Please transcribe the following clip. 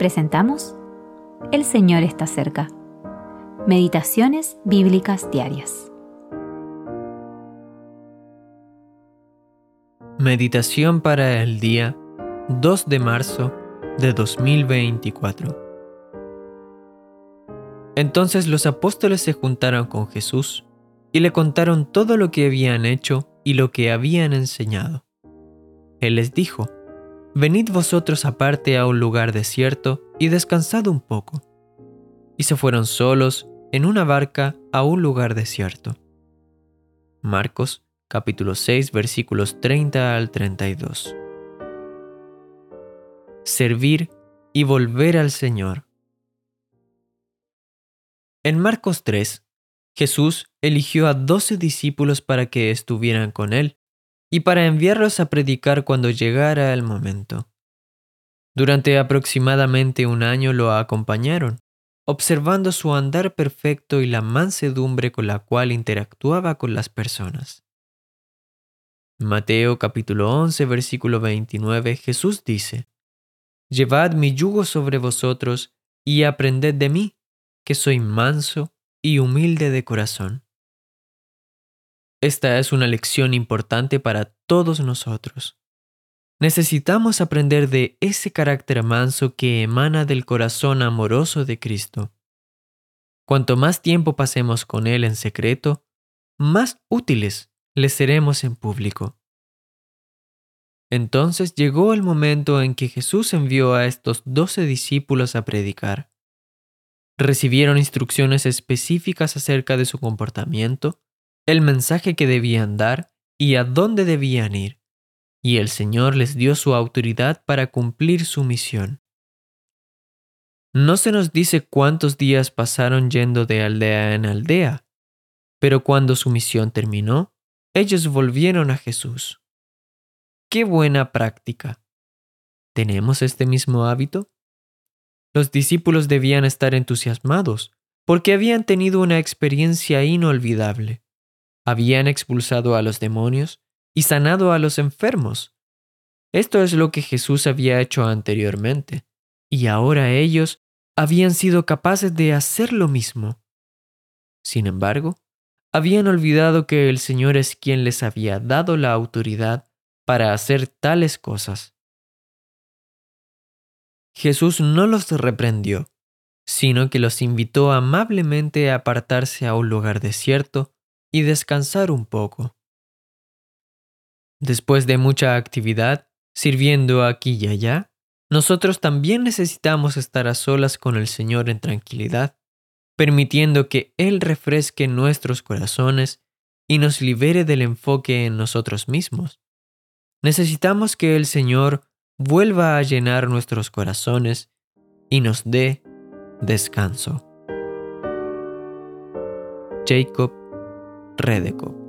presentamos El Señor está cerca. Meditaciones Bíblicas Diarias. Meditación para el día 2 de marzo de 2024. Entonces los apóstoles se juntaron con Jesús y le contaron todo lo que habían hecho y lo que habían enseñado. Él les dijo, Venid vosotros aparte a un lugar desierto y descansad un poco. Y se fueron solos en una barca a un lugar desierto. Marcos capítulo 6 versículos 30 al 32. Servir y volver al Señor. En Marcos 3, Jesús eligió a doce discípulos para que estuvieran con él y para enviarlos a predicar cuando llegara el momento. Durante aproximadamente un año lo acompañaron, observando su andar perfecto y la mansedumbre con la cual interactuaba con las personas. Mateo capítulo 11 versículo 29 Jesús dice, Llevad mi yugo sobre vosotros y aprended de mí, que soy manso y humilde de corazón esta es una lección importante para todos nosotros. Necesitamos aprender de ese carácter manso que emana del corazón amoroso de Cristo. Cuanto más tiempo pasemos con Él en secreto, más útiles le seremos en público. Entonces llegó el momento en que Jesús envió a estos doce discípulos a predicar. Recibieron instrucciones específicas acerca de su comportamiento, el mensaje que debían dar y a dónde debían ir, y el Señor les dio su autoridad para cumplir su misión. No se nos dice cuántos días pasaron yendo de aldea en aldea, pero cuando su misión terminó, ellos volvieron a Jesús. ¡Qué buena práctica! ¿Tenemos este mismo hábito? Los discípulos debían estar entusiasmados porque habían tenido una experiencia inolvidable habían expulsado a los demonios y sanado a los enfermos. Esto es lo que Jesús había hecho anteriormente, y ahora ellos habían sido capaces de hacer lo mismo. Sin embargo, habían olvidado que el Señor es quien les había dado la autoridad para hacer tales cosas. Jesús no los reprendió, sino que los invitó amablemente a apartarse a un lugar desierto y descansar un poco. Después de mucha actividad, sirviendo aquí y allá, nosotros también necesitamos estar a solas con el Señor en tranquilidad, permitiendo que Él refresque nuestros corazones y nos libere del enfoque en nosotros mismos. Necesitamos que el Señor vuelva a llenar nuestros corazones y nos dé descanso. Jacob Redeco.